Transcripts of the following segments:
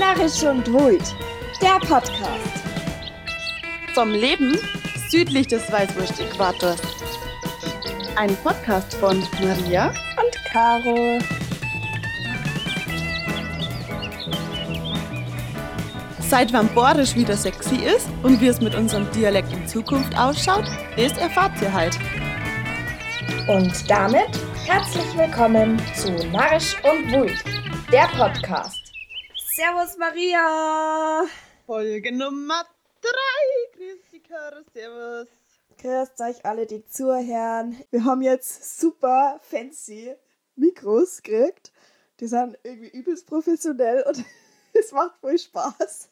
Narrisch und Wult, der Podcast. Vom Leben südlich des Weißwurst-Äquators. Ein Podcast von Maria Und Caro. Seit Vamporisch wieder sexy ist und wie es mit unserem Dialekt in Zukunft ausschaut, das erfahrt ihr halt. Und damit herzlich willkommen zu Narrisch und Wult, der Podcast. Servus Maria. Folge Nummer 3. Grüß dich, Caro, servus. Grüßt euch alle, die zuhören. Wir haben jetzt super fancy Mikros gekriegt. Die sind irgendwie übelst professionell und es macht voll Spaß.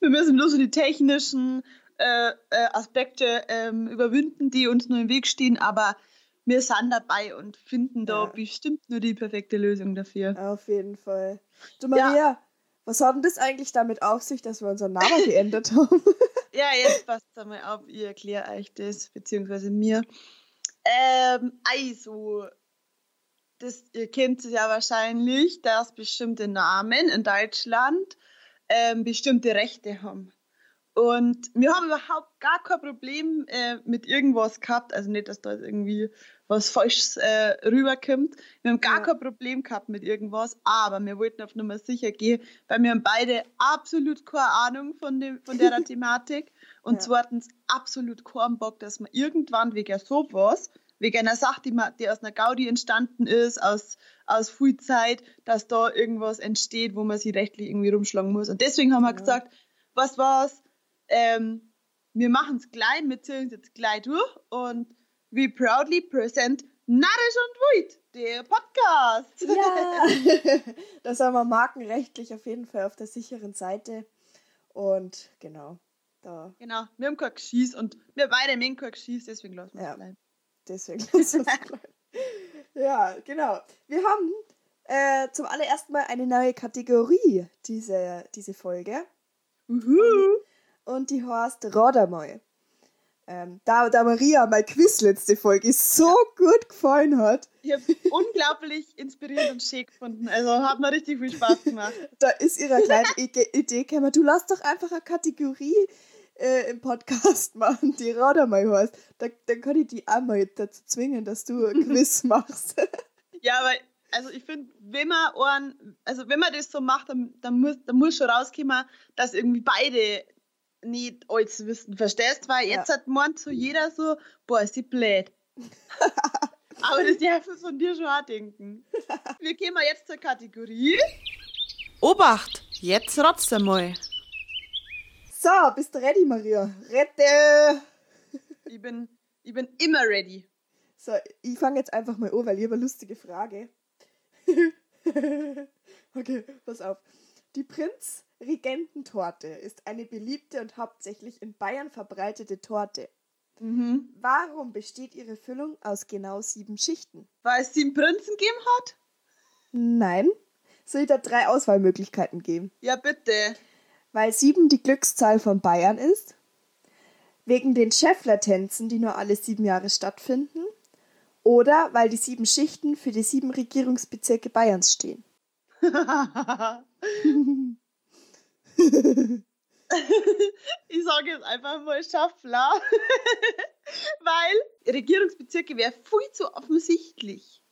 Wir müssen nur so die technischen äh, äh, Aspekte ähm, überwinden, die uns nur im Weg stehen, aber wir sind dabei und finden da Ja. bestimmt nur die perfekte Lösung dafür. Auf jeden Fall. Du Maria, was hat denn das eigentlich damit auf sich, dass wir unseren Namen geändert haben? Ja, jetzt passt einmal auf, ich erkläre euch das, beziehungsweise mir. Ähm, also, das, ihr kennt es ja wahrscheinlich, dass bestimmte Namen in Deutschland ähm, bestimmte Rechte haben. Und wir haben überhaupt gar kein Problem äh, mit irgendwas gehabt, also nicht, dass da irgendwie was Falsches äh, rüberkommt. Wir haben gar Ja. kein Problem gehabt mit irgendwas, aber wir wollten auf Nummer sicher gehen, weil wir haben beide absolut keine Ahnung von, dem, von der Thematik und Ja. zweitens absolut keinen Bock, dass man irgendwann wegen sowas, wegen einer Sache, die, man, die aus einer Gaudi entstanden ist, aus, aus viel Zeit, dass da irgendwas entsteht, wo man sich rechtlich irgendwie rumschlagen muss. Und deswegen haben wir Ja. gesagt, was war's? Ähm, wir machen es gleich, wir ziehen es jetzt gleich durch und we proudly present Narrisch und Wut, der Podcast. Ja! da sind wir markenrechtlich auf jeden Fall auf der sicheren Seite. Und genau, da, Genau, wir haben kein Geschieß und wir beide haben kein Geschieß, deswegen lassen wir es Ja. bleiben. deswegen lassen wir's bleiben. Ja, genau. Wir haben äh, zum allerersten Mal eine neue Kategorie, diese, diese Folge. Uhu. Und die heißt Rodermal. Ähm, da, da Maria mein Quiz letzte Folge so gut gefallen hat, Ich habe unglaublich inspirierend und schick gefunden. Also hat mir richtig viel Spaß gemacht. da ist ihre kleine Ide- Idee gekommen, du lass doch einfach eine Kategorie äh, im Podcast machen, die Rodermal heißt. Da, dann kann ich die auch mal dazu zwingen, dass du ein Quiz machst. Ja, aber also ich finde, wenn man einen, also wenn man das so macht, dann, dann, muss, dann muss schon rauskommen, dass irgendwie beide nicht alles wissen. Verstehst? Weil Ja. jetzt hat meint so jeder so, boah, ist die blöd. aber das darf man von dir schon auch denken. Wir gehen mal jetzt zur Kategorie. Obacht, jetzt rotzt einmal. So, bist du ready, Maria? Rette! Ich bin, ich bin immer ready. So, ich fange jetzt einfach mal an, weil ich habe eine lustige Frage. okay, pass auf. Die Prinz-Regententorte ist eine beliebte und hauptsächlich in Bayern verbreitete Torte. Mhm. Warum besteht ihre Füllung aus genau sieben Schichten? Weil es sieben Prinzen gegeben hat? Nein. Soll ich da drei Auswahlmöglichkeiten geben? Ja, bitte. Weil sieben die Glückszahl von Bayern ist, wegen den Schäffler-Tänzen, die nur alle sieben Jahre stattfinden, oder weil die sieben Schichten für die sieben Regierungsbezirke Bayerns stehen. ich sage jetzt einfach mal Schaffler. Weil Regierungsbezirke wäre viel zu offensichtlich.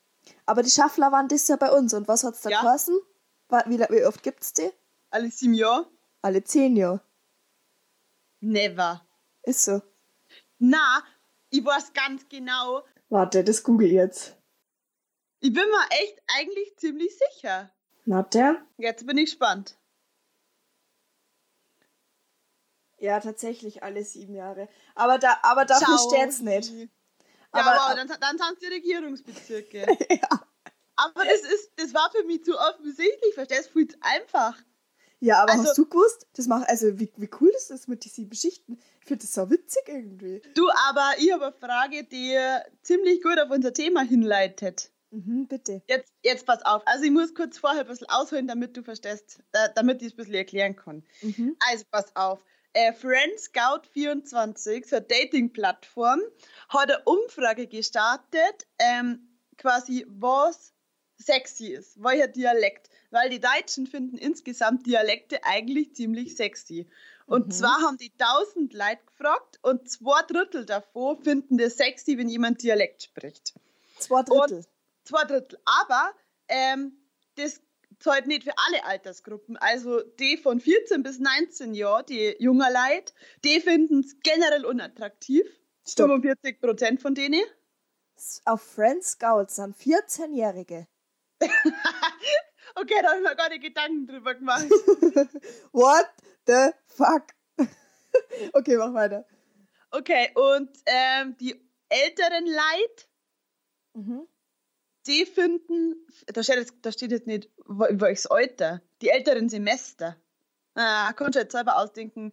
Aber die Schaffler waren das ja bei uns. Und was hat's da Ja. geheißen? Wie, wie oft gibt's die? Alle sieben Jahre? Alle zehn Jahre. Never. Ist so. Na, ich weiß ganz genau. Warte, das google ich jetzt. Ich bin mir echt eigentlich ziemlich sicher. Warte. Jetzt bin ich gespannt. Ja, tatsächlich alle sieben Jahre. Aber, da, aber dafür Schau steht's nicht. Ja, Aber- aber, dann, dann sind es die Regierungsbezirke. ja. aber das, ist, das war für mich zu offensichtlich. Verstehst du? Viel einfach. ja, aber Also- hast du gewusst? Das macht, also wie, wie cool das ist mit den sieben Schichten. Ich finde das so witzig irgendwie. Du, aber ich habe eine Frage, die ziemlich gut auf unser Thema hinleitet. Mhm, bitte. Jetzt, jetzt pass auf. Also ich muss kurz vorher ein bisschen ausholen, damit du verstehst, damit ich es ein bisschen erklären kann. Mhm. Also pass auf. Äh, Friend Scout 24, so eine Dating-Plattform, hat eine Umfrage gestartet, ähm, quasi was sexy ist. Welcher Dialekt? Weil die Deutschen finden insgesamt Dialekte eigentlich ziemlich sexy. Und mhm. zwar haben die 1000 Leute gefragt und zwei Drittel davon finden das sexy, wenn jemand Dialekt spricht. Zwei Drittel. Und zwei Drittel. Aber ähm, das zahlt nicht für alle Altersgruppen. Also die von 14 bis 19 Jahren, die junger Leute, die finden es generell unattraktiv. Stopp. 45 Prozent von denen. Auf Friends Scouts sind 14-Jährige. okay, da habe ich mir gar nicht Gedanken drüber gemacht. What the fuck? okay, mach weiter. Okay, und ähm, die älteren Leute, mhm. Die finden, da steht, jetzt, da steht jetzt nicht welches Alter, die älteren Semester. Ah, kannst du jetzt selber ausdenken.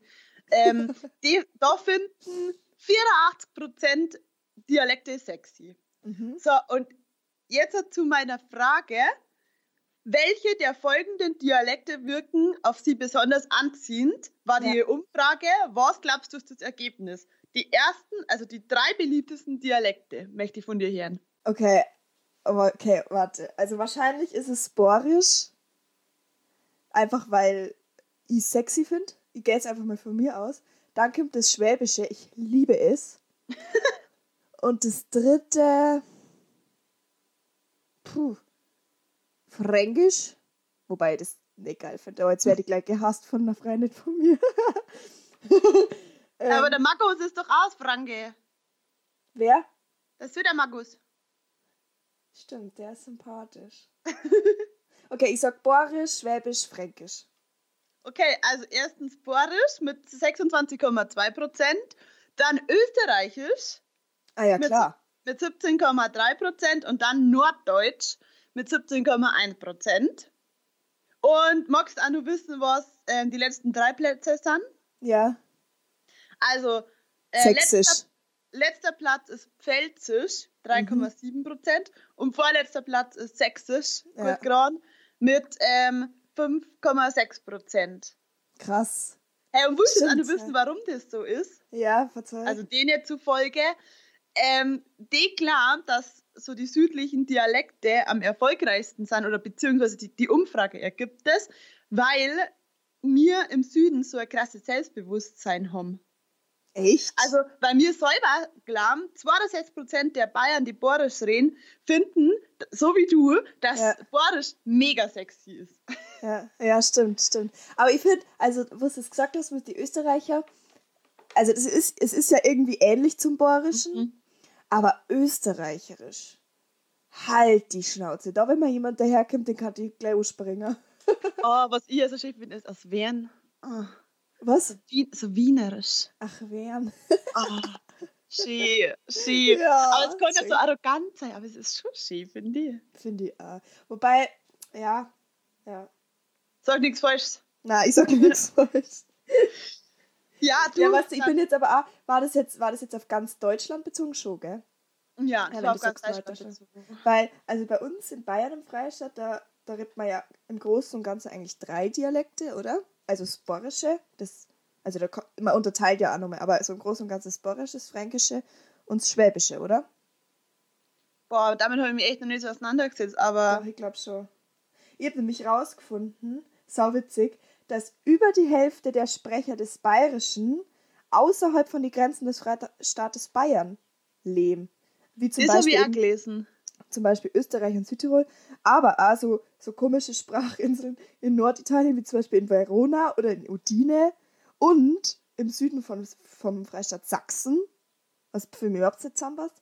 Ähm, die, da finden 84% Dialekte sexy. Mhm. So, und jetzt zu meiner Frage. Welche der folgenden Dialekte wirken auf Sie besonders anziehend? War die ja. Umfrage. Was glaubst du ist das Ergebnis? Die ersten, also die drei beliebtesten Dialekte, möchte ich von dir hören. Okay, okay, warte. Also wahrscheinlich ist es Sporisch. Einfach weil ich es sexy finde. Ich gehe jetzt einfach mal von mir aus. Dann kommt das Schwäbische. Ich liebe es. Und das dritte. Puh. Fränkisch. Wobei ich das nicht geil finde. Aber jetzt werde ich gleich gehasst von einer Freundin von mir. ähm, aber der Markus ist doch aus Franke. Wer? Das ist der Markus. Stimmt, der ist sympathisch. okay, ich sag Borisch, Schwäbisch, Fränkisch. Okay, also erstens Borisch mit 26,2 Prozent, dann Österreichisch. Ah ja, klar. Mit 17,3 Prozent und dann Norddeutsch mit 17,1 Prozent. Und magst du wissen, was äh, die letzten drei Plätze sind? Ja. Also, äh, letzter, letzter, Platz ist Pfälzisch, 3,7 Prozent. Mhm. Und vorletzter Platz ist Sächsisch, ja. Gran, mit ähm, 5,6 Prozent. Krass. Hey, und willst du wissen, warum das so ist? Ja, verzeih. Also denen zufolge, ähm, glauben, dass so die südlichen Dialekte am erfolgreichsten sind oder beziehungsweise die, die Umfrage ergibt es, weil wir im Süden so ein krasses Selbstbewusstsein haben. Echt? Also bei mir selber glauben, 62% der Bayern, die Borisch reden, finden, so wie du, dass ja. Borisch mega sexy ist. Ja, ja, stimmt, stimmt. Aber ich finde, also, was du gesagt hast mit den Österreicher, also das ist, es ist ja irgendwie ähnlich zum Borischen. Mhm. Aber österreicherisch. Halt die Schnauze. Da, wenn mal jemand daherkommt, den kann ich gleich ausspringen. oh, was ich also schön finde, ist aus Wien. Oh. Was? So, wienerisch. Ach, Wien. oh, schön, schön. Ja, aber es kann ja so arrogant sein, aber es ist schon schön, finde ich. Finde ich auch. Wobei, ja, ja. Sag nichts Falsches. Nein, ich sag nichts Falsches. Ja, du. Ja, weißt du, ich bin jetzt aber auch, war das jetzt, war das jetzt auf ganz Deutschland bezogen schon, gell? Ja, ja auf ganz Deutschland bezogen. Weil, also bei uns in Bayern im Freistaat, da, da redet man ja im Großen und Ganzen eigentlich drei Dialekte, oder? Also Sporische, das, also da, man unterteilt ja auch nochmal, aber so im Großen und Ganzen Sporische, das Fränkische und das Schwäbische, oder? Boah, damit habe ich mich echt noch nicht so auseinandergesetzt, aber. Doch, ich glaube schon. Ich habe nämlich rausgefunden, sau witzig, dass über die Hälfte der Sprecher des Bayerischen außerhalb von den Grenzen des Freistaates Bayern leben. Wie zum das habe ich auch gelesen. Zum Beispiel Österreich und Südtirol, aber auch so, so komische Sprachinseln in Norditalien, wie zum Beispiel in Verona oder in Udine und im Süden von, vom Freistaat Sachsen, was für mich überhaupt nicht zusammenpasst.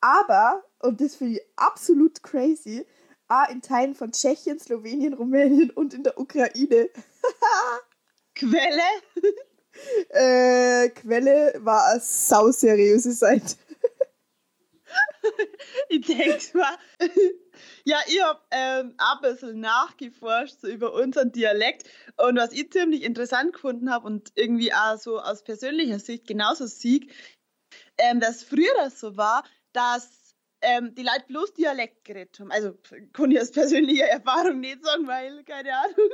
Aber, und das finde ich absolut crazy, auch in Teilen von Tschechien, Slowenien, Rumänien und in der Ukraine. Quelle? äh, Quelle war eine sauseriöse Seite. ich denke mal. Ja, ich habe ähm, ein bisschen nachgeforscht so über unseren Dialekt und was ich ziemlich interessant gefunden habe und irgendwie auch so aus persönlicher Sicht genauso sieg, ähm, dass früher so war, dass ähm, die Leute bloß Dialekt geredet haben. Also kann ich aus persönlicher Erfahrung nicht sagen, weil, keine Ahnung,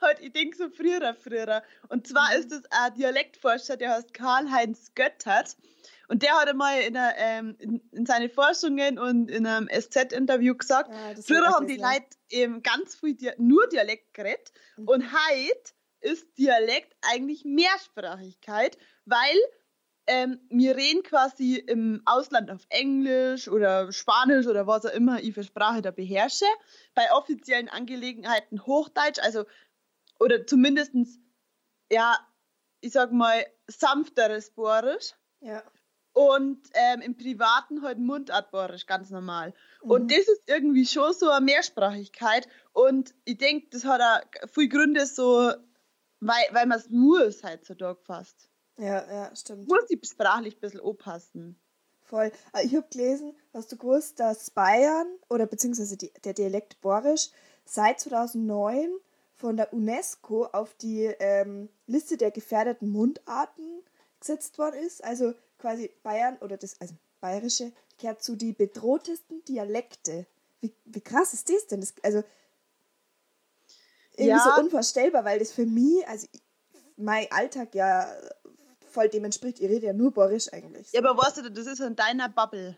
halt, ich denke so früher, früher. Und zwar mhm. ist es ein Dialektforscher, der heißt Karl-Heinz Göttert. Und der hat einmal in, einer, ähm, in, in seine Forschungen und in einem SZ-Interview gesagt, Ja, das früher haben die ja. Leute eben ganz viel Dia nur Dialekt geredet Mhm. und heute ist Dialekt eigentlich Mehrsprachigkeit, weil ähm, wir reden quasi im Ausland auf Englisch oder Spanisch oder was auch immer ich für Sprache da beherrsche. Bei offiziellen Angelegenheiten Hochdeutsch, also oder zumindestens ja, ich sag mal, sanfteres Borisch. Ja. Und ähm, im Privaten halt Mundartborisch, ganz normal. Mhm. Und das ist irgendwie schon so eine Mehrsprachigkeit. Und ich denke, das hat auch viele Gründe so, weil, weil man es muss heutzutage fast. Ja, ja, stimmt. Muss ich sprachlich ein bisschen aufpassen. Voll. Äh, Ich habe gelesen, hast du gewusst, dass Bayern oder beziehungsweise die, der Dialekt Borisch seit 2009 von der UNESCO auf die ähm, Liste der gefährdeten Mundarten gesetzt worden ist. Also quasi Bayern oder das, also Bayerische, gehört zu die bedrohtesten Dialekte. Wie, wie krass ist das denn? Das, also irgendwie Ja. so unvorstellbar, weil das für mich, also mein Alltag ja voll dem entspricht. Ich rede ja nur Borisch eigentlich. Ja, aber weißt du, das ist in deiner Bubble.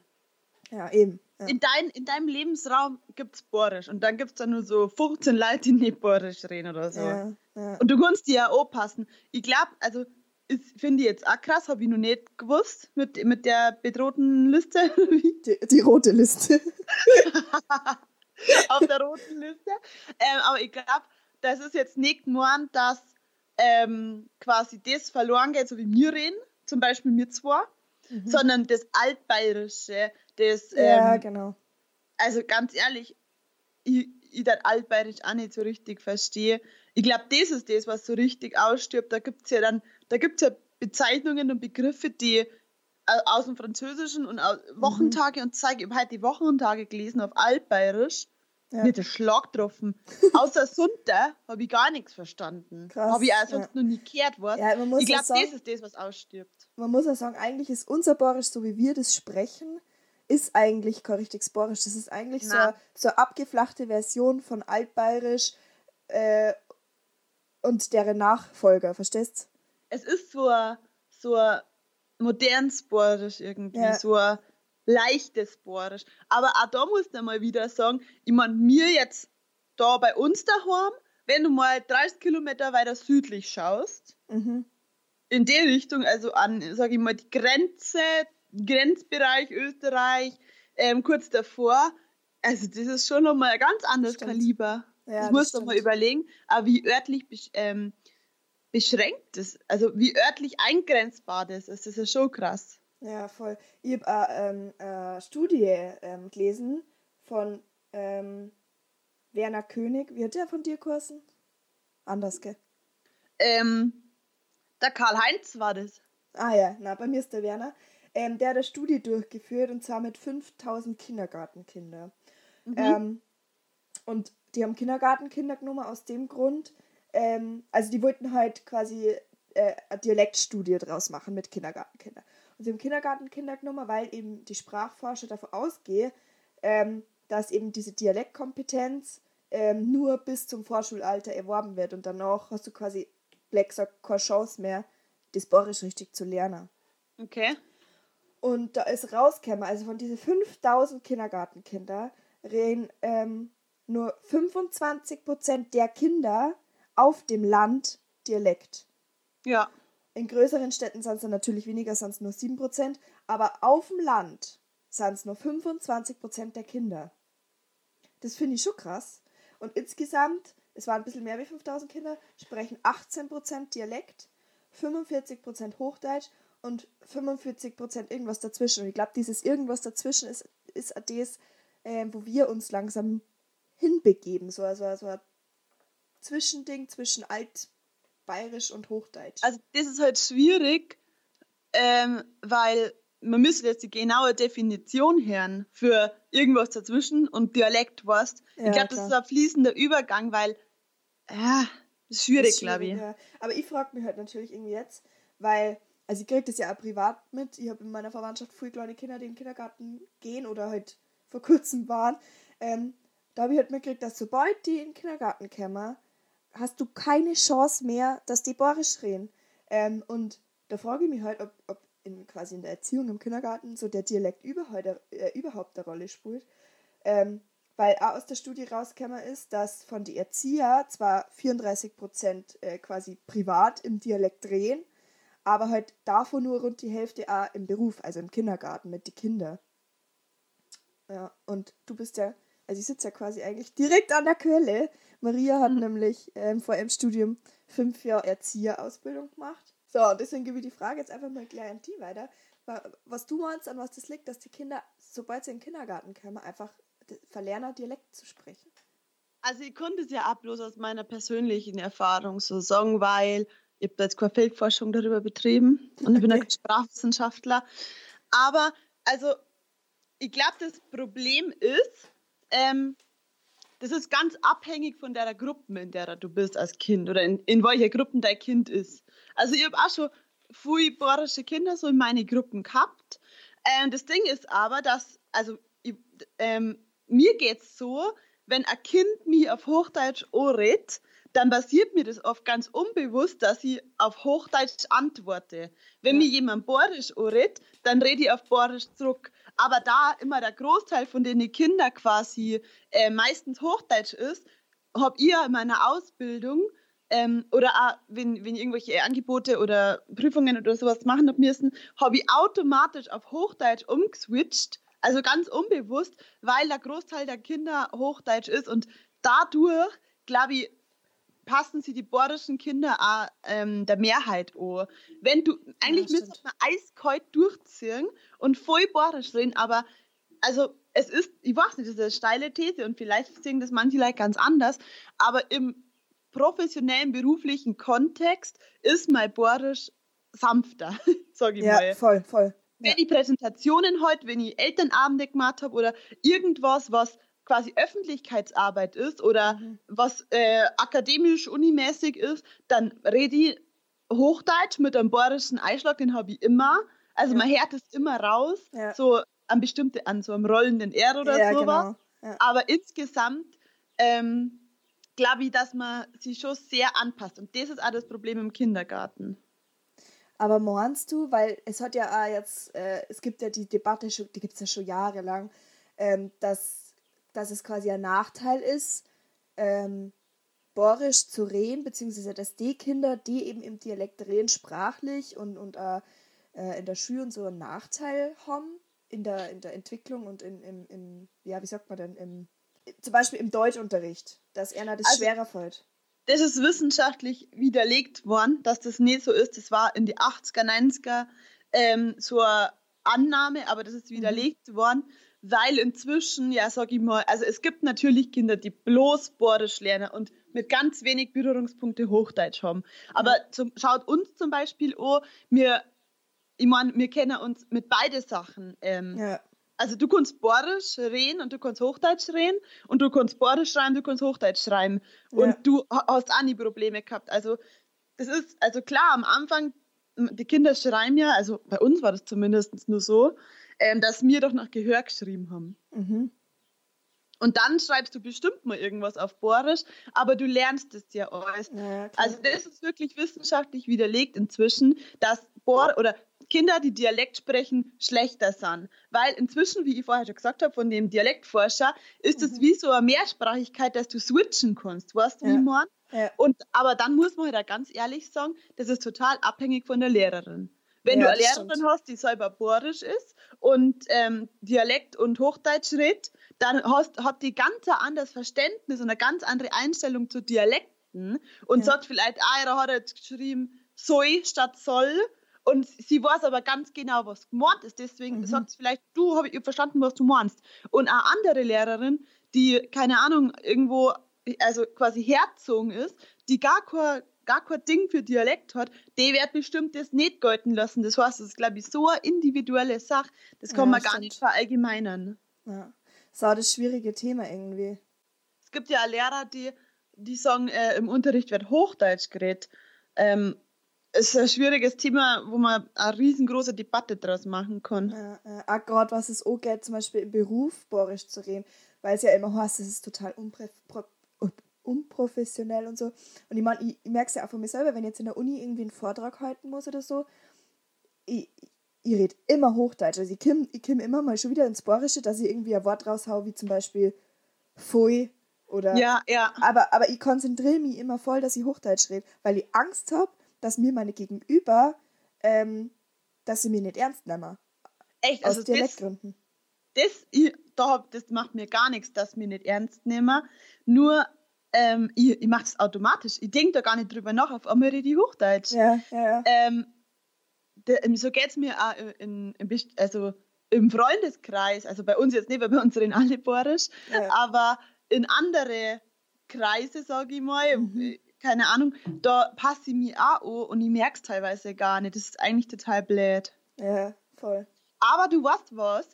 Ja, eben. Ja. In, dein, in deinem Lebensraum gibt es Borisch. Und dann gibt es da nur so 15 Leute, die nicht Borisch reden oder so. Ja, ja. Und du kannst dir ja auch passen. Ich glaube, also, finde ich jetzt auch krass, habe ich noch nicht gewusst mit, mit der bedrohten Liste. Die, die rote Liste. auf der roten Liste. Ähm, aber ich glaube, das ist jetzt nicht nur, dass ähm, quasi das verloren geht, so wie wir reden, zum Beispiel wir zwei, sondern das Altbayerische, das, ja, ähm, genau. also ganz ehrlich, ich, ich das Altbayerisch auch nicht so richtig verstehe. Ich glaube, das ist das, was so richtig ausstirbt. Da gibt es ja dann, da gibt es ja Bezeichnungen und Begriffe, die au- aus dem Französischen und aus Wochentage und zeige, ich habe heute die Wochentage gelesen auf Altbayerisch. Ja. Nicht der Schlag getroffen. Außer Sunter habe ich gar nichts verstanden. Habe ich auch sonst ja. noch nie gehört. Was. Ja, ich glaube, das ist das, was ausstirbt. Man muss ja sagen, eigentlich ist unser Borisch, so wie wir das sprechen, ist eigentlich kein richtiges Borisch. Das ist eigentlich so, eine- so eine abgeflachte Version von Altbayerisch äh, und deren Nachfolger, verstehst es ist so ein, so ein modernes Borisch irgendwie, Ja. so ein leichtes Borisch. Aber auch da musst du mal wieder sagen, ich meine, mir jetzt da bei uns daheim, wenn du mal 30 Kilometer weiter südlich schaust, Mhm. in die Richtung, also an, sag ich mal, die Grenze, Grenzbereich Österreich, ähm, kurz davor, also das ist schon nochmal ein ganz anderes Stimmt. Kaliber. Ja, das das musst du mal überlegen, aber wie örtlich ähm, beschränkt das, also wie örtlich eingrenzbar das ist, das ist schon krass. Ja, voll. Ich habe eine ähm, äh, Studie ähm, gelesen von ähm, Werner König. Wie hat der von dir geheißen? Anders, gell? Ähm, der Karl-Heinz war das. Ah ja, na, bei mir ist der Werner. Ähm, der hat eine Studie durchgeführt und zwar mit 5000 Kindergartenkindern. Ähm, und die haben Kindergartenkinder genommen aus dem Grund, ähm, also die wollten halt quasi äh, eine Dialektstudie draus machen mit Kindergartenkindern. Und sie haben Kindergartenkinder genommen, weil eben die Sprachforscher davon ausgehen, ähm, dass eben diese Dialektkompetenz ähm, nur bis zum Vorschulalter erworben wird und danach hast du quasi, Black keine Chance mehr, das Borisch richtig zu lernen. Okay. Und da ist rausgekommen, also von diesen 5000 Kindergartenkinder reden ähm, nur 25% der Kinder auf dem Land Dialekt. Ja. In größeren Städten sind es dann natürlich weniger, sind es nur 7%, aber auf dem Land sind es nur 25% der Kinder. Das finde ich schon krass. Und insgesamt, es waren ein bisschen mehr wie 5000 Kinder, sprechen 18% Dialekt, 45% Hochdeutsch und 45% irgendwas dazwischen. Und ich glaube, dieses irgendwas dazwischen ist, ist das, ähm, wo wir uns langsam hinbegeben. So, also, so ein Zwischending zwischen Altbayerisch und Hochdeutsch. Also das ist halt schwierig, ähm, weil man müsste jetzt die genaue Definition hören für irgendwas dazwischen und Dialekt was. Ja, ich glaube, das ist ein fließender Übergang, weil ja, das ist schwierig, Ist glaube ich. Ja. Aber ich frage mich halt natürlich irgendwie jetzt, weil, also ich kriege das ja auch privat mit. Ich habe in meiner Verwandtschaft viele kleine Kinder, die in den Kindergarten gehen oder halt vor kurzem waren. Ähm, da habe ich halt mitgekriegt, dass sobald die in den Kindergarten kommen, hast du keine Chance mehr, dass die Borisch reden. Ähm, und da frage ich mich halt, ob, ob in quasi in der Erziehung im Kindergarten so der Dialekt überhaupt, äh, überhaupt eine Rolle spielt. Ähm, weil auch aus der Studie rausgekommen ist, dass von den Erzieher zwar 34 Prozent äh, quasi privat im Dialekt drehen, aber halt davon nur rund die Hälfte auch im Beruf, also im Kindergarten mit den Kindern. Ja, und du bist ja, also ich sitze ja quasi eigentlich direkt an der Quelle. Maria hat mhm. nämlich ähm, vor ihrem Studium fünf Jahre Erzieherausbildung gemacht. So, und deswegen gebe ich die Frage jetzt einfach mal gleich an die weiter. Was du meinst, an was das liegt, dass die Kinder, sobald sie in den Kindergarten kommen, einfach verlernen, Dialekt zu sprechen? Also ich konnte es ja auch bloß aus meiner persönlichen Erfahrung so sagen, weil ich habe jetzt keine Feldforschung darüber betrieben und ich bin ein Sprachwissenschaftler. Aber also ich glaube, das Problem ist, ähm, das ist ganz abhängig von der Gruppe, in der du bist als Kind oder in, in welcher Gruppe dein Kind ist. Also ich habe auch schon viele bayerische Kinder so in meine Gruppen gehabt. Ähm, das Ding ist aber, dass, also ich, ähm, mir geht es so, wenn ein Kind mich auf Hochdeutsch anredet, dann passiert mir das oft ganz unbewusst, dass ich auf Hochdeutsch antworte. Wenn ja. mir jemand Borisch anredet, dann rede ich auf Borisch zurück. Aber da immer der Großteil von den Kindern quasi äh, meistens Hochdeutsch ist, habe ich in meiner Ausbildung ähm, oder auch, wenn, wenn ich irgendwelche Angebote oder Prüfungen oder sowas machen habe müssen, habe ich automatisch auf Hochdeutsch umgeswitcht. Also ganz unbewusst, weil der Großteil der Kinder Hochdeutsch ist. Und dadurch, glaube ich, passen sie die bordischen Kinder auch ähm, der Mehrheit an. Wenn du, eigentlich ja, müsste man eiskalt durchziehen und voll bordisch reden, aber also es ist, ich weiß nicht, das ist eine steile These und vielleicht sehen das manche Leute ganz anders, aber im professionellen beruflichen Kontext ist mein Borisch sanfter, sage ich ja, mal. Ja, voll, voll wenn ich Präsentationen heute, wenn ich Elternabende gemacht habe oder irgendwas, was quasi Öffentlichkeitsarbeit ist oder mhm. was äh, akademisch unimäßig ist, dann rede ich Hochdeutsch mit einem bayerischen Einschlag, den habe ich immer. Also ja. man hört es immer raus, ja. so an bestimmte, an so einem rollenden R oder ja, sowas. Genau. Aber insgesamt ähm, glaube ich, dass man sich schon sehr anpasst. Und das ist auch das Problem im Kindergarten. Aber meinst du, weil es hat ja auch jetzt, äh, es gibt ja die Debatte, schon, die gibt es ja schon jahrelang, ähm, dass, dass es quasi ein Nachteil ist, ähm, Borisch zu reden, beziehungsweise dass die Kinder, die eben im Dialekt reden, sprachlich und, und äh, in der Schule und so einen Nachteil haben in der, in der Entwicklung und in, im, im, ja, wie sagt man denn, im, zum Beispiel im Deutschunterricht, dass einer das also, schwerer fällt das ist wissenschaftlich widerlegt worden, dass das nicht so ist. Das war in die 80er, 90er ähm, so eine Annahme, aber das ist mhm. widerlegt mhm. worden, weil inzwischen, ja, sag ich mal, also es gibt natürlich Kinder, die bloß Borisch lernen und mit ganz wenig Berührungspunkte Hochdeutsch haben. Aber mhm. zum, schaut uns zum Beispiel an, wir, ich meine, wir kennen uns mit beide Sachen. Ähm, ja. Also du kannst Borisch reden und du kannst Hochdeutsch reden und du kannst Borisch schreiben, du kannst Hochdeutsch schreiben. Und ja. du hast auch nie Probleme gehabt. Also das ist, also klar, am Anfang, die Kinder schreiben ja, also bei uns war das zumindest nur so, ähm, dass wir doch nach Gehör geschrieben haben. Mhm. Und dann schreibst du bestimmt mal irgendwas auf Borisch, aber du lernst es ja alles. Ja, also das ist wirklich wissenschaftlich widerlegt inzwischen, dass Bor oder Kinder, die Dialekt sprechen, schlechter sind. Weil inzwischen, wie ich vorher schon gesagt habe, von dem Dialektforscher, ist es mhm. wie so eine Mehrsprachigkeit, dass du switchen kannst. Weißt du, ja. wie man? Ja. Und, aber dann muss man halt auch ganz ehrlich sagen, das ist total abhängig von der Lehrerin. Wenn ja, du eine Lehrerin stimmt. hast, die selber borisch ist und ähm, Dialekt und Hochdeutsch redet, dann hast, hat die ganz ein anderes Verständnis und eine ganz andere Einstellung zu Dialekten und ja. sagt vielleicht, ah, er hat jetzt geschrieben soll statt soll und sie weiß aber ganz genau, was gemeint ist. Deswegen mhm. sagt vielleicht, du habe ich verstanden, was du meinst. Und eine andere Lehrerin, die, keine Ahnung, irgendwo, also quasi herzogen ist, die gar kein, gar kein Ding für Dialekt hat, die wird bestimmt das nicht gelten lassen. Das heißt, das ist, glaube ich, so eine individuelle Sache, das kann ja, man gar stimmt. nicht verallgemeinern. Ja, das ist auch das schwierige Thema irgendwie. Es gibt ja Lehrer, die, die sagen, äh, im Unterricht wird Hochdeutsch geredet. Ähm, ist ein schwieriges Thema, wo man eine riesengroße Debatte daraus machen kann. Ja, ja. Auch gerade was es auch geht, zum Beispiel im Beruf borisch zu reden, weil es ja immer heißt, es ist total unprofessionell und so. Und ich meine, ich, ich merke es ja auch von mir selber, wenn ich jetzt in der Uni irgendwie einen Vortrag halten muss oder so, ich, ich rede immer Hochdeutsch. Also ich komme ich komm immer mal schon wieder ins Borische, dass ich irgendwie ein Wort raushau, wie zum Beispiel Pfui oder. Ja, ja. Aber, aber ich konzentriere mich immer voll, dass ich Hochdeutsch rede, weil ich Angst habe, dass mir meine Gegenüber, ähm, dass sie mich nicht ernst nehmen. Echt, Aus also das, Dialektgründen. das, ich, da, das macht mir gar nichts, dass mir nicht ernst nehmen. Nur, ähm, ich, ich mache das automatisch. Ich denke da gar nicht drüber nach, auf einmal rede ich Hochdeutsch. Ja, ja, ja. Ähm, de, so geht es mir auch in, in, best- also im Freundeskreis, also bei uns jetzt nicht, weil bei uns reden alle Borisch, Ja. aber in andere Kreise, sage ich mal, Mhm. keine Ahnung, da passe ich mich auch an und ich merke es teilweise gar nicht. Das ist eigentlich total blöd. ja, voll. Aber du weißt was?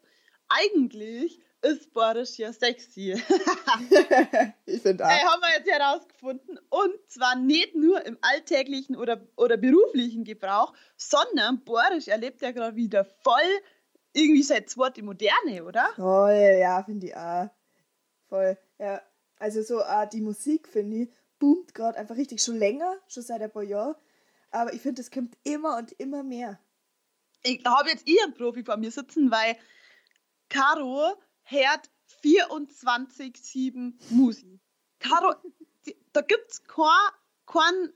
Eigentlich ist Borisch ja sexy. ich finde Ey, haben wir jetzt herausgefunden. Und zwar nicht nur im alltäglichen oder, oder beruflichen Gebrauch, sondern Borisch erlebt ja gerade wieder voll irgendwie seit zweite Moderne, oder? Voll, ja, finde ich auch. Voll, ja. Also so äh, die Musik, finde ich, boomt gerade einfach richtig schon länger, schon seit ein paar Jahren. Aber ich finde, es kommt immer und immer mehr. Ich habe jetzt einen Profi vor mir sitzen, weil Caro hört 24-7 Musik. Caro, da gibt es keinen kein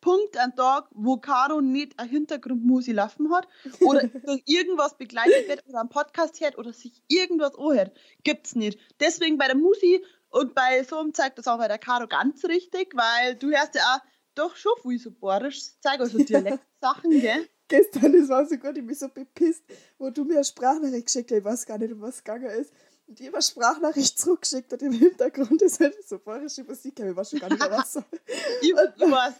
Punkt am Tag, wo Caro nicht eine Hintergrundmusik laufen hat oder durch irgendwas begleitet wird oder einen Podcast hört oder sich irgendwas anhört. Gibt's nicht. Deswegen bei der Musik und bei so einem zeigt das auch bei der Caro ganz richtig, weil du hörst ja auch doch schon viel so borisch, zeig also Dialektsachen, gell? Gestern, das war so gut, ich bin so bepisst, wo du mir eine Sprachnachricht geschickt hast, ich weiß gar nicht, um was es gegangen ist. Und ich habe eine Sprachnachricht zurückgeschickt und im Hintergrund ist halt so bayerische Musik, ich weiß schon gar nicht mehr was. Ich, weiß,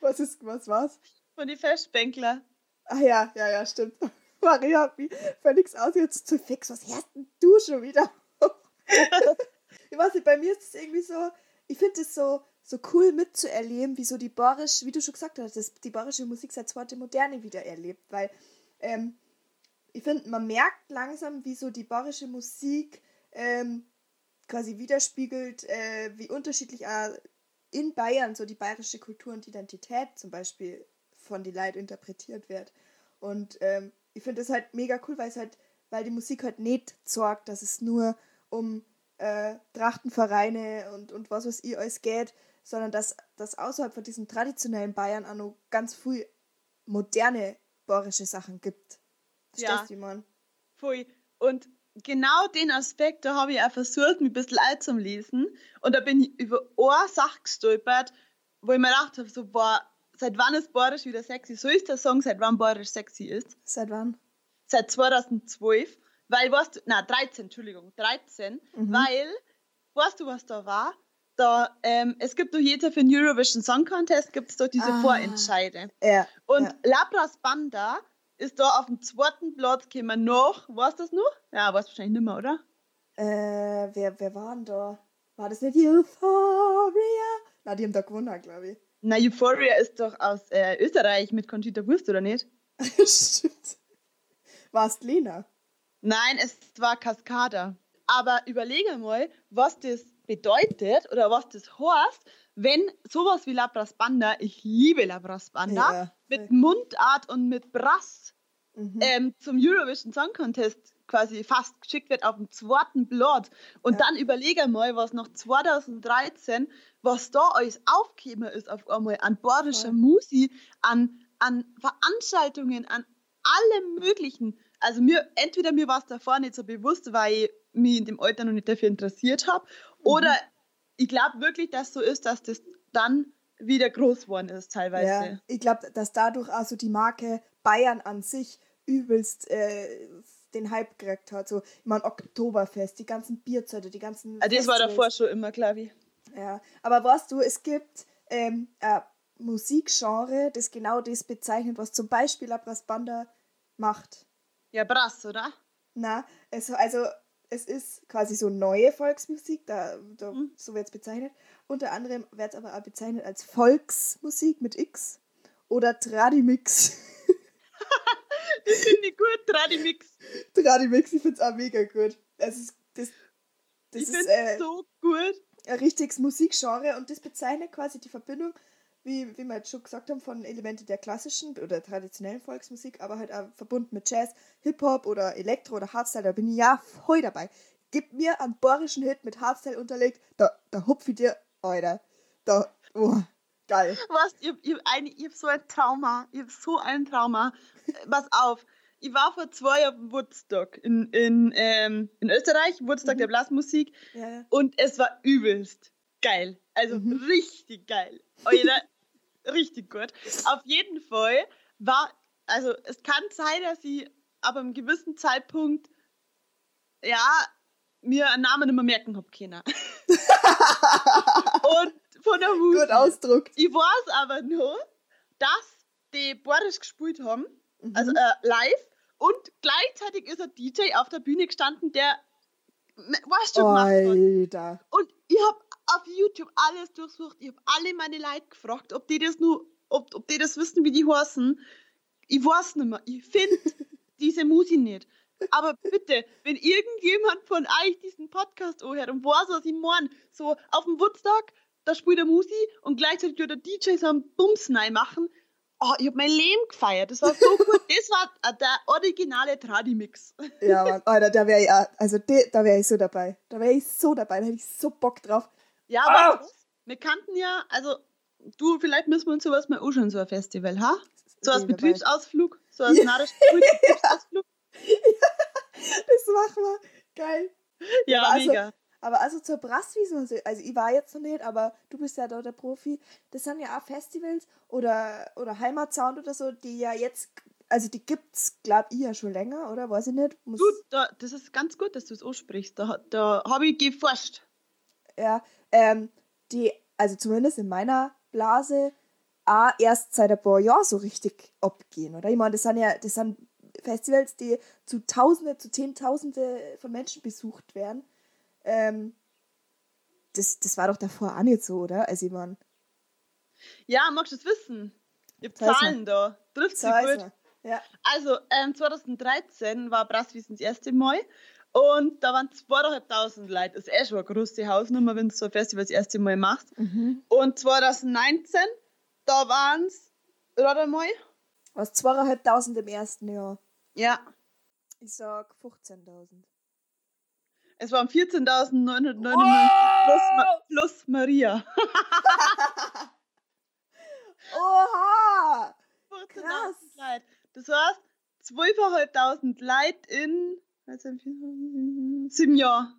Was ist, was war's? von den Festbänkler. Ach ja, ja, ja, stimmt. Maria hat mich völlig aus jetzt zu fix. Was hörst denn du schon wieder? ich weiß nicht, bei mir ist es irgendwie so, ich finde es so, so cool mitzuerleben, wie so die borisch, wie du schon gesagt hast, die borische Musik seit zweite Moderne wieder erlebt, weil ähm, ich finde, man merkt langsam, wie so die borische Musik ähm, quasi widerspiegelt, äh, wie unterschiedlich auch in Bayern so die bayerische Kultur und Identität zum Beispiel von die Leute interpretiert wird. Und ähm, ich finde das halt mega cool, weil es halt, weil die Musik halt nicht sorgt, dass es nur um äh, Trachtenvereine und, und was weiß ich alles geht, sondern dass, dass außerhalb von diesem traditionellen Bayern auch noch ganz viel moderne bayerische Sachen gibt. Ja. Verstehst du, wie man? Pfui. Und genau den Aspekt, da habe ich auch versucht, mich ein bisschen alt zu lesen. Und da bin ich über eine Sache gestolpert, wo ich mir gedacht habe, so, boah, seit wann ist Borisch wieder sexy? So ist der Song, seit wann Borisch sexy ist. Seit wann? Seit 2012. Weil, weißt du, na 13, Entschuldigung, 13. Mhm. Weil, weißt du, was da war? Da, ähm, es gibt doch jeder für den Eurovision Song Contest, gibt es doch diese Ah. Vorentscheide. Ja. Und ja. Labras Banda ist da auf dem zweiten Platz gekommen noch. Du das noch? Ja, weißt wahrscheinlich nicht mehr, oder? Äh, wer, wer war denn da? War das nicht Euphoria? Na, die haben da gewonnen, glaube Na, Euphoria ist doch aus äh, Österreich mit Conchita Wurst, oder nicht? ich. Stimmt. War es Lena? Nein, es war Cascada. Aber überlege mal, was das bedeutet oder was das heißt, wenn sowas wie Labras Banda, ich liebe Labras Banda, Ja, mit. Mundart und mit Brass Mhm. ähm, zum Eurovision Song Contest quasi fast geschickt wird auf dem zweiten Blatt. Und Ja. dann überlege mal, was nach 2013, was da alles aufgekommen ist auf einmal an bordischer Voll. Musik, an, an Veranstaltungen, an allem möglichen. Also mir, entweder mir war es davor nicht so bewusst, weil ich mich in dem Alter noch nicht dafür interessiert habe, oder ich glaube wirklich, dass so ist, dass das dann wieder groß geworden ist teilweise. Ja, ich glaube, dass dadurch also die Marke Bayern an sich übelst äh, den Hype gekriegt hat. So, ich meine, Oktoberfest, die ganzen Bierzelte, die ganzen. Also das war davor schon immer, glaube ich. Ja, aber weißt du, es gibt ähm, ein Musikgenre, das genau das bezeichnet, was zum Beispiel Labras Banda macht. Ja, Brass, oder? Na, es, also es ist quasi so neue Volksmusik, da, da, Mhm. so wird es bezeichnet. Unter anderem wird es aber auch bezeichnet als Volksmusik mit X oder Tradimix. Das finde ich gut, Tradimix. Tradimix, ich finde es auch mega gut. Es ist, das, das Ich ist äh, so gut. ein richtiges Musikgenre und das bezeichnet quasi die Verbindung, wie, wie wir jetzt schon gesagt haben, von Elemente der klassischen oder traditionellen Volksmusik, aber halt auch verbunden mit Jazz, Hip-Hop oder Elektro oder Hardstyle, da bin ich ja voll dabei. Gib mir einen borischen Hit mit Hardstyle unterlegt, da, da hupf ich dir, Alter. Da, oh, geil. Was, ich, ich, eine, ich hab so ein Trauma, ich hab so ein Trauma. Pass auf, ich war vor zwei Jahren Woodstock in, in, ähm, in Österreich, Woodstock mhm. der Blasmusik, ja, ja. und es war übelst geil. Also mhm. richtig geil. Alter, richtig gut. Auf jeden Fall war, also es kann sein, dass ich ab einem gewissen Zeitpunkt, ja, mir einen Namen nicht mehr merken habe können. und von der Musik. Gut Ausdruck. Ich weiß aber nur, dass die Boris gespielt haben, mhm. also äh, live, und gleichzeitig ist ein DJ auf der Bühne gestanden, der weißt du, Alter. Und ich habe auf YouTube alles durchsucht, ich habe alle meine Leute gefragt, ob die das nur, ob, ob die das wissen, wie die heißen. Ich weiß nicht mehr. Ich finde diese Musik nicht. Aber bitte, wenn irgendjemand von euch diesen Podcast anhört und weiß, was ich meine, so auf dem Woodstock, da spielt der Musi und gleichzeitig wird der DJ so einen Bums machen. Oh, ich habe mein Leben gefeiert. Das war so gut. Das war der originale Tradi-Mix. Ja, Mann, Alter, da wäre ich, also da wäre ich so dabei. Da wäre ich so dabei, da hätte ich so Bock drauf. Ja, aber ah! wir kannten ja, also du, vielleicht müssen wir uns sowas mal anschauen, so ein Festival, ha? So als Betriebsausflug, so als ja. Betriebsausflug. das machen wir. Geil. Ja, aber also, mega. Aber also zur Brasswiese, also ich war jetzt noch nicht, aber du bist ja da der Profi. Das sind ja auch Festivals oder, oder Heimatsound oder so, die ja jetzt, also die gibt's, glaub ich, ja schon länger, oder? Weiß ich nicht. Muss du, da, das ist ganz gut, dass du es aussprichst. Da, da habe ich geforscht. Ja, ähm, die, also zumindest in meiner Blase, auch erst seit ein paar Jahren so richtig abgehen, oder? Ich meine, das sind ja, das sind Festivals, die zu Tausende, zu Zehntausende von Menschen besucht werden. Ähm, das, das war doch davor auch nicht so, oder? Also ich meine. Ja, magst du es wissen? Ich habe Zahlen da. Trifft sich gut. Ja. Also, ähm, 2013 war Brasswiesen das erste Mal und da waren 2.500 Leute. Das ist eh schon eine große Hausnummer, wenn du so ein Festival das erste Mal machst. Mhm. Und 2019, da waren es, gerade mal. Was, 2.500 im ersten Jahr? Ja. Ich sag 15.000. Es waren 14.999 plus, Ma plus Maria. Oha! Krass. Leute. Das heißt, 12.500 Leute in sieben Jahren.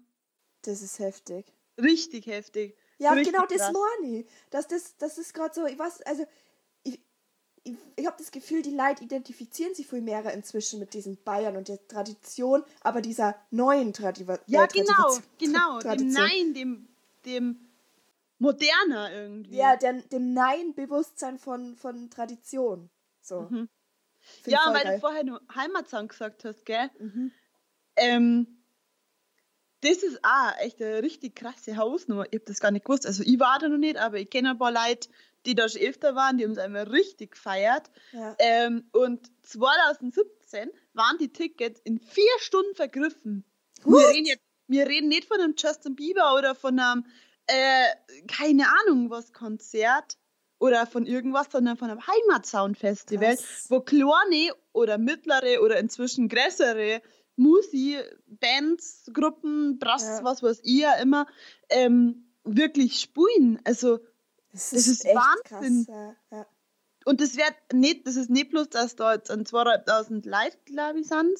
Das ist heftig. Richtig heftig. Ja, Richtig genau das meine ich. Das, das, das ist gerade so, ich weiß, also ich, ich, ich habe das Gefühl, die Leute identifizieren sich viel mehr inzwischen mit diesen Bayern und der Tradition, aber dieser neuen Tradition. Ja, genau, genau, dem Nein, dem, dem Moderner irgendwie. Ja, dem, dem Nein-Bewusstsein von, von Tradition. So. Mhm. Ja, weil geil. du vorher nur Heimatsound gesagt hast, gell? Mhm. Ähm, das ist auch echt eine richtig krasse Hausnummer. Ich habe das gar nicht gewusst. Also ich war da noch nicht, aber ich kenne ein paar Leute, die da schon öfter waren, die haben es einmal richtig gefeiert. Ja. Ähm, und 2017 waren die Tickets in vier Stunden vergriffen. Wir reden, jetzt, wir reden nicht von einem Justin Bieber oder von einem, äh, keine Ahnung was, Konzert oder von irgendwas, sondern von einem Heimatsound-Festival, wo kleine oder mittlere oder inzwischen größere Musi, Bands, Gruppen, Brass, ja. was weiß ich ja immer, ähm, wirklich spielen. Also, das ist, das ist Wahnsinn. Krass, ja. Und das wird nicht, das ist nicht bloß, dass da jetzt ein 200.000 Leute, glaube ich, sind,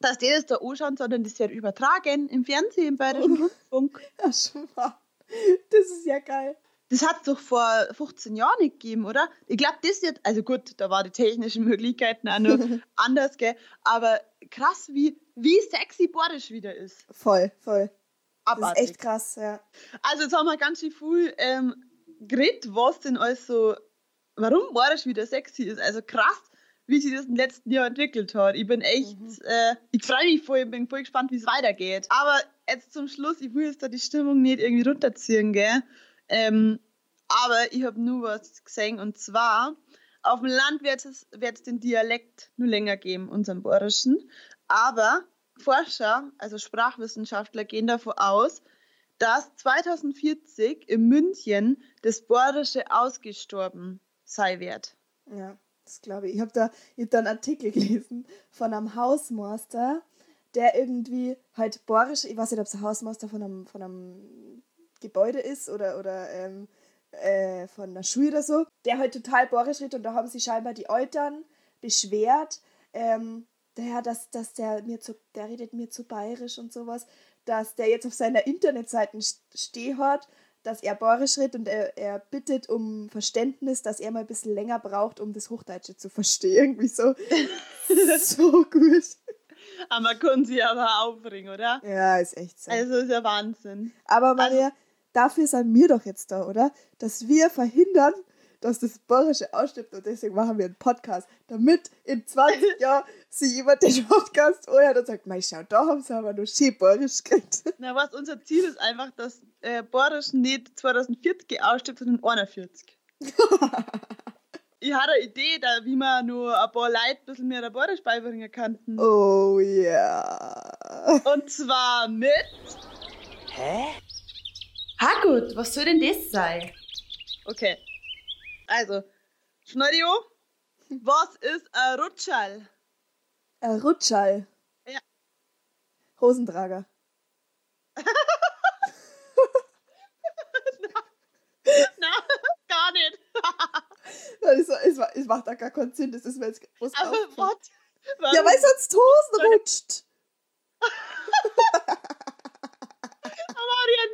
dass die das da anschauen, sondern das wird übertragen im Fernsehen, im Bayerischen Rundfunk. Ja, schon mal. Das ist ja geil. Das hat es doch vor 15 Jahren nicht gegeben, oder? Ich glaube, das wird, also gut, da waren die technischen Möglichkeiten auch noch anders, gell? Aber krass, wie, wie sexy Borisch wieder ist. Voll, voll. Abartig. Das ist echt krass, ja. Also jetzt haben wir ganz schön viel ähm, geredet, was denn alles so, warum Borisch wieder sexy ist. Also krass, wie sich das im letzten Jahr entwickelt hat. Ich bin echt, mhm. äh, ich freue mich voll, bin voll gespannt, wie es weitergeht. Aber jetzt zum Schluss, ich will jetzt da die Stimmung nicht irgendwie runterziehen, gell? Ähm, aber ich habe nur was gesehen und zwar auf dem Land wird es, wird es den Dialekt nur länger geben, unseren Bayerischen. Aber Forscher, also Sprachwissenschaftler, gehen davon aus, dass 2040 in München das Bayerische ausgestorben sei wird. Ja, das glaube ich. Ich habe da, hab da einen Artikel gelesen von einem Hausmeister, der irgendwie halt bohrisch, ich weiß nicht, ob es ein Hausmeister von einem, von einem Gebäude ist oder, oder ähm, äh, von der Schule oder so, der halt total bohrisch redet und da haben sich scheinbar die Eltern beschwert, ähm, der, dass, dass der mir zu, der redet mir zu bayerisch und sowas, dass der jetzt auf seiner Internetseite stehen hat, dass er Borisch redet und er, er bittet um Verständnis, dass er mal ein bisschen länger braucht, um das Hochdeutsche zu verstehen. Irgendwie so. so gut. Aber man kann sich aber aufregen, oder? Ja, ist echt so. Also ist ja Wahnsinn. Aber Maria, also, dafür sind wir doch jetzt da, oder? Dass wir verhindern, dass das Bayerische ausstirbt und deswegen machen wir einen Podcast, damit in 20 Jahren sich jemand den Podcast anhört und sagt, mei, schau, da haben sie aber nur schön Bayerisch geredet. Na was, unser Ziel ist einfach, dass äh, Bayerisch nicht 2040 ausstirbt, sondern 41. ich hatte eine Idee, da, wie man nur ein paar Leute ein bisschen mehr der Bayerisch beibringen könnten. Oh ja. Yeah. Und zwar mit... Hä? Ha gut, was soll denn das sein? Okay. Also, Schnorrio, was ist ein Rutschall? Ein Rutschall? Ja. Hosentrager. na, na, gar nicht. das, es, es macht da gar keinen Sinn, das ist mir jetzt was Aber was? Ja, weil sonst Hosen rutscht.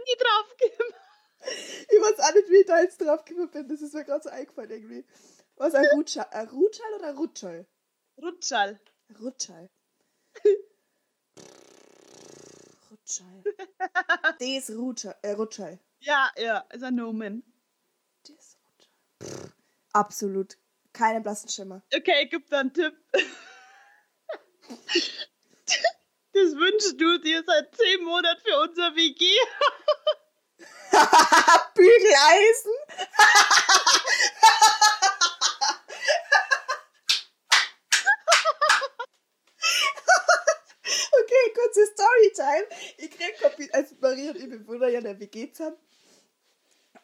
Nie drauf gemacht. Ich weiß auch nicht, wie ich da jetzt drauf gekommen bin. Das ist mir gerade so eingefallen irgendwie. Was, ein Rutschall? Ein Rutschall oder ein Rutschall? Rutschall. Rutschall. Rutschall. Das Rutschall. Äh, Rutschall. Ja, ja, ist ein Nomen. Das Rutschall. absolut. Keine blassen Schimmer. Okay, ich gebe da einen Tipp. Du dir seit zehn Monaten für unser WG. Bügeleisen. okay, kurze Storytime. Ich krieg Kapitel, als Maria und ich, wir wohnen ja der WG zusammen.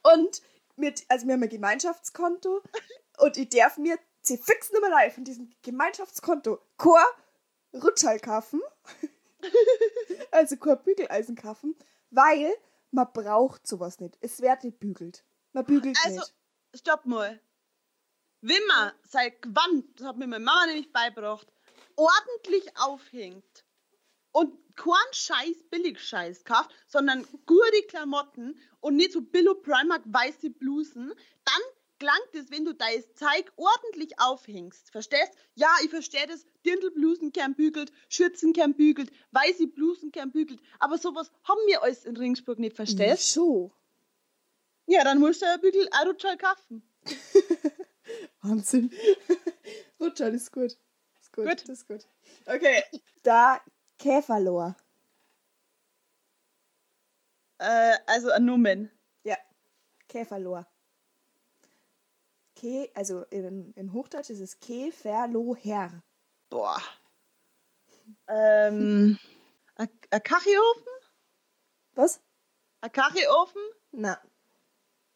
Und mit, also wir haben ein Gemeinschaftskonto und ich darf mir sie fix nicht mehr live von diesem Gemeinschaftskonto Chor Rutschall kaufen. also Chor Bügeleisen kaufen, weil man braucht sowas nicht. Es wird nicht bügelt. Man bügelt also, nicht. stopp mal. Wenn man sein Gewand, das hat mir meine Mama nämlich beigebracht, ordentlich aufhängt und keinen Scheiß, Billig-Scheiß kauft, sondern gute Klamotten und nicht so Billo Primark weiße Blusen, dann klangt es, wenn du dein Zeug ordentlich aufhängst. Verstehst? Ja, ich verstehe das. Dirndlblusen kern bügelt, Schürzen kern bügelt, weiße Blusen kern bügelt. Aber sowas haben wir alles in Ringsburg nicht, verstehst? So. Ja, dann musst du ein Bügel Rutschall kaufen. Wahnsinn. Rutschall ist gut. Ist gut. gut. Das ist gut. Okay. Da Käferlohr. Äh, also ein Numen. Ja. Käferlohr. Ke, also in, in Hochdeutsch ist es Keferloher. Boah. Ähm, ein Kachelofen? Was? Ein Kachelofen? Na.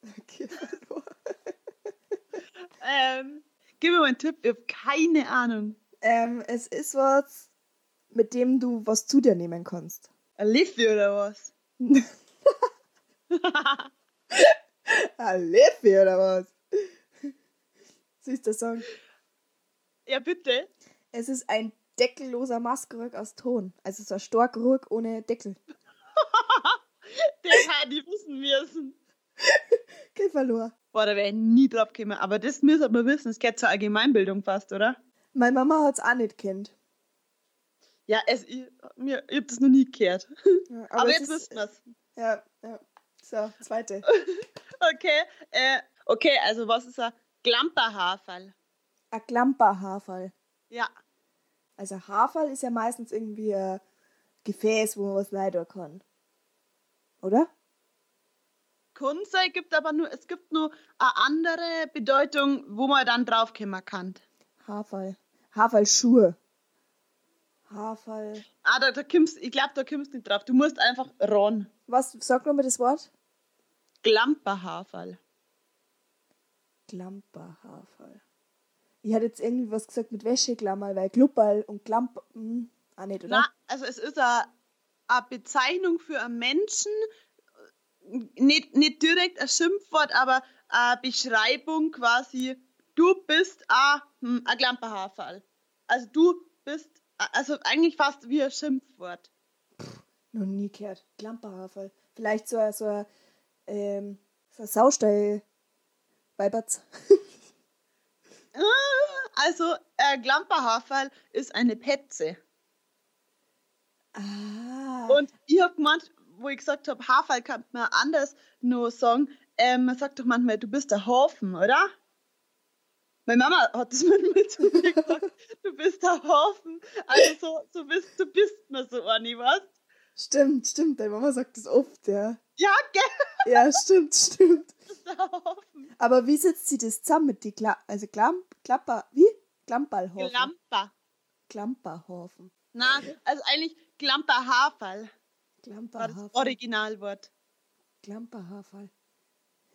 Ähm, gib mir mal einen Tipp, ich habe keine Ahnung. Ähm, es ist was, mit dem du was zu dir nehmen kannst. Ein Liffi oder was? ein Liffi oder was? Siehst du Song? Ja, bitte. Es ist ein deckelloser Maskerück aus Ton. Also so ein Storkrück ohne Deckel. Den hätte ich wissen müssen. Kein verloren. Boah, da wäre ich nie drauf gekommen. Aber das müsste man wissen. Es geht zur Allgemeinbildung fast, oder? Meine Mama hat es auch nicht kennt. Ja, es, ich, mir, ich habe das noch nie gehört. Ja, aber, aber jetzt wissen wir es. Ja, ja. So, zweite. okay, äh, okay, also was ist ein Glamperhaferl. Ein Glamperhaferl. Ja. Also Haferl ist ja meistens irgendwie ein Gefäß, wo man was leiden kann. Oder? Kunze gibt aber nur, es gibt nur eine andere Bedeutung, wo man dann draufkommen kann. Haferl. Haferlschuhe. Haarfall. Ah, da, da kommst, ich glaube, da kommst du nicht drauf. Du musst einfach ran. Was, sag nochmal das Wort? Glamperhaarfall. Glamperhaarfall. Ich hatte jetzt irgendwie was gesagt mit Wäscheklammer, weil Glupperl und Glamper. Hm, auch nicht, oder? Na, also es ist eine, eine Bezeichnung für einen Menschen, nicht, nicht direkt ein Schimpfwort, aber eine Beschreibung quasi, du bist ein, hm, ein Glamperhaarfall. Also du bist, also eigentlich fast wie ein Schimpfwort. Noch nie gehört. Glamperhaarfall. Vielleicht so ein, so ein, ähm, so ein Saustall. Weibert's. Also, ein Glamperhaarfall ist eine Petze. Ah. Und ich habe gemeint, wo ich gesagt habe, Haarfall kann man anders nur sagen, ähm, man sagt doch manchmal, du bist der Haufen, oder? Meine Mama hat das manchmal zu mir gesagt, du bist der Haufen. Also so, so bist, du bist mir so eine, was? Stimmt, stimmt. Deine Mama sagt das oft, ja. Ja, gell? Ja, stimmt, stimmt. Aber wie setzt sie das zusammen mit die Kla also Klamp, Klapper, wie? Klampballhorfen. Glamper. Klamperhorfen. Na, also eigentlich das Klamperhaarfall. Originalwort. Klamperhaarfall.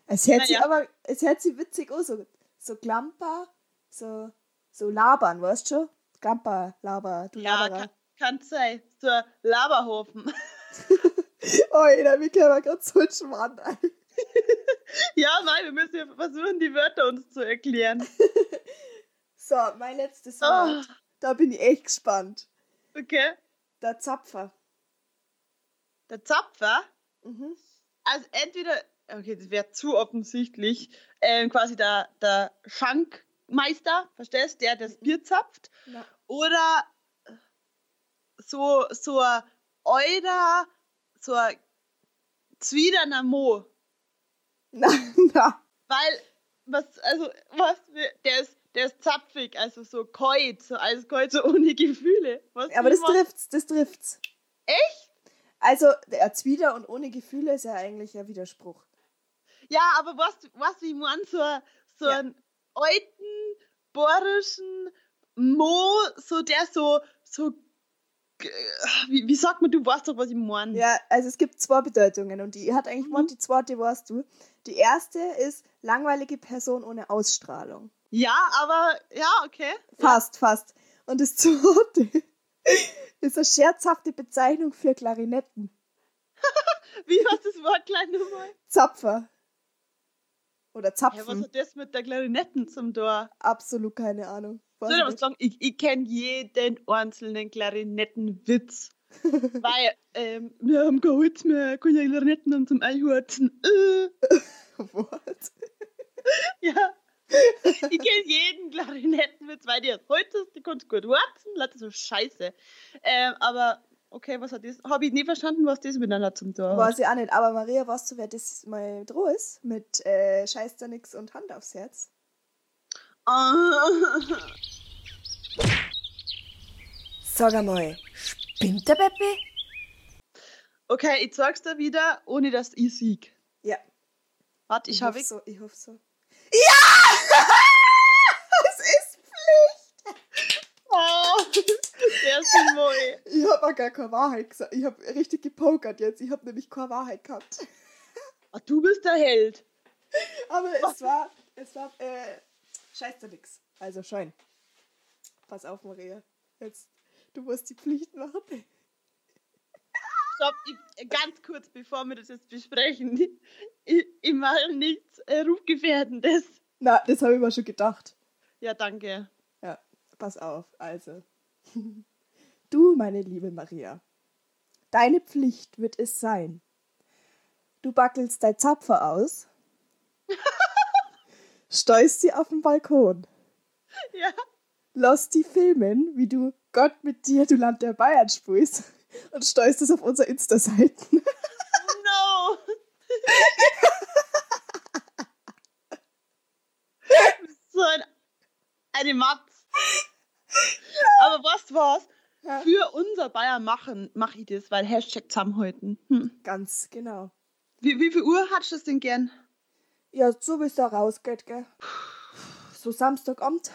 Es hört sich Naja. aber, es hört sich witzig an, so, so Klamper, so, so labern, weißt du schon? Klamper, laber, du Ja, Laberer. kann, kann sein. So Laberhofen. Oh, Alter, wie können wir gerade so einen Schmarrn ein? Ja, nein, wir müssen ja versuchen, die Wörter uns zu erklären. So, mein letztes Oh, Wort. Da bin ich echt gespannt. okay. Der Zapfer. Der Zapfer, Mhm. also entweder, okay, das wäre zu offensichtlich, ähm, quasi der, der Schankmeister, verstehst du, der das Bier zapft, Na, oder so, so ein Eurer, so ein Zwiderner Mo. na, na. Weil, was, also, was, der ist, der ist zapfig, also so kalt, so eiskalt, so ohne Gefühle. Was Aber das trifft's, das trifft's. Echt? Also, der Zwider und ohne Gefühle ist ja eigentlich ein Widerspruch. Ja, aber was, was wie man so, so Ja. einen alten, bohrischen Mo, so der so, so, wie, wie sagt man, du weißt doch, was ich meine. Ja, also es gibt zwei Bedeutungen und die hat eigentlich Mhm. die zweite weißt du. Die erste ist langweilige Person ohne Ausstrahlung. Ja, aber, ja, okay. Fast, fast. Und das zweite ist eine scherzhafte Bezeichnung für Klarinetten. Wie heißt das Wort gleich nochmal? Zapfer. Oder Ja, was Zapfen. hat das mit der Klarinetten zum Tor? Absolut keine Ahnung. Soll ich was sagen? Ich, ich kenne jeden einzelnen Klarinettenwitz. Weil, ähm, wir haben kein Holz mehr, keine Klarinetten und zum Einhurzen. Äh. What? Ja. Ich kenne jeden Klarinettenwitz, weil die ist, die kannst gut warzen, Leute so scheiße. Ähm, aber okay, was hat das? Habe ich nie verstanden, was das miteinander zum Tor hat. Weiß ich auch nicht. Aber Maria, weißt du, wer das mal droh ist? Mit äh, Scheiß da nix und Hand aufs Herz. Sag einmal, spinnt der Peppi? Okay, ich sag's dir wieder, ohne dass ich sieg. Ja. Warte, ich habe. hoffe so, ich hoffe so. Ja! es ist Pflicht! Oh, der Moi. Ich habe auch gar keine Wahrheit gesagt. Ich habe richtig gepokert jetzt. Ich habe nämlich keine Wahrheit gehabt. Ah, du bist der Held. Aber es war, es war, äh, scheiß da nix. Also schein. Pass auf, Maria. Jetzt, du musst die Pflicht machen. Stopp, ich, ganz kurz, bevor wir das jetzt besprechen. Ich, ich mache nichts äh, Rufgefährdendes. Na, das habe ich mir schon gedacht. Ja, danke. Ja, pass auf. Also. Du, meine liebe Maria, deine Pflicht wird es sein. Du backelst dein Zapfer aus, steuerst sie auf den Balkon, Ja. lass die filmen, wie du Gott mit dir, du Land der Bayern spielst und steuerst es auf unsere Insta-Seiten. No! so ein, eine Matz. Aber was war's? Ja. Für unser Bayern machen mache ich das, weil Hashtag zusammenhalten. Hm. Ganz genau. Wie, wie viel Uhr hattest du das denn gern? Ja, so wie es da rausgeht, gell? So Samstagabend.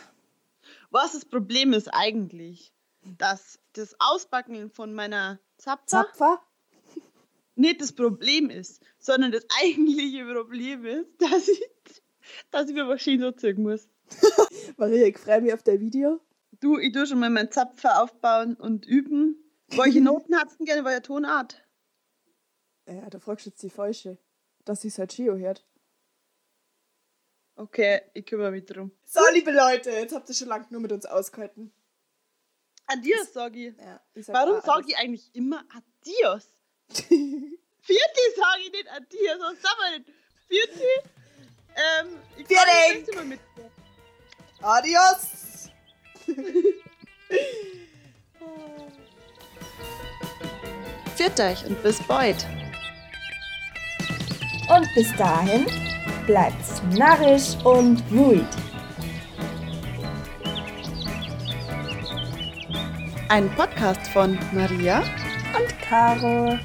Was das Problem ist eigentlich? dass das Ausbacken von meiner Zapfer, Zapfer? nicht das Problem ist, sondern das eigentliche Problem ist, dass ich, dass ich mir Maschine so zügen muss. Maria, ich freue mich auf dein Video. Du, ich tue schon mal meinen Zapfer aufbauen und üben. Welche Noten hast du denn gerne, welche Tonart? Ja, da fragst du jetzt die falsche. Dass sie es halt Gio hört. Okay, ich kümmere mich drum. So, liebe Leute, jetzt habt ihr schon lange nur mit uns ausgehalten. Adios, sag ich. Ja, sag Warum sage alles. ich eigentlich immer Adios? Vierte sage ich nicht Adios, was sagen wir denn? Vierte? Ähm, ich nicht immer mit. Adios! Viert euch und bis bald. Und bis dahin bleibt's narrisch und ruhig. Ein Podcast von Maria Und Caro.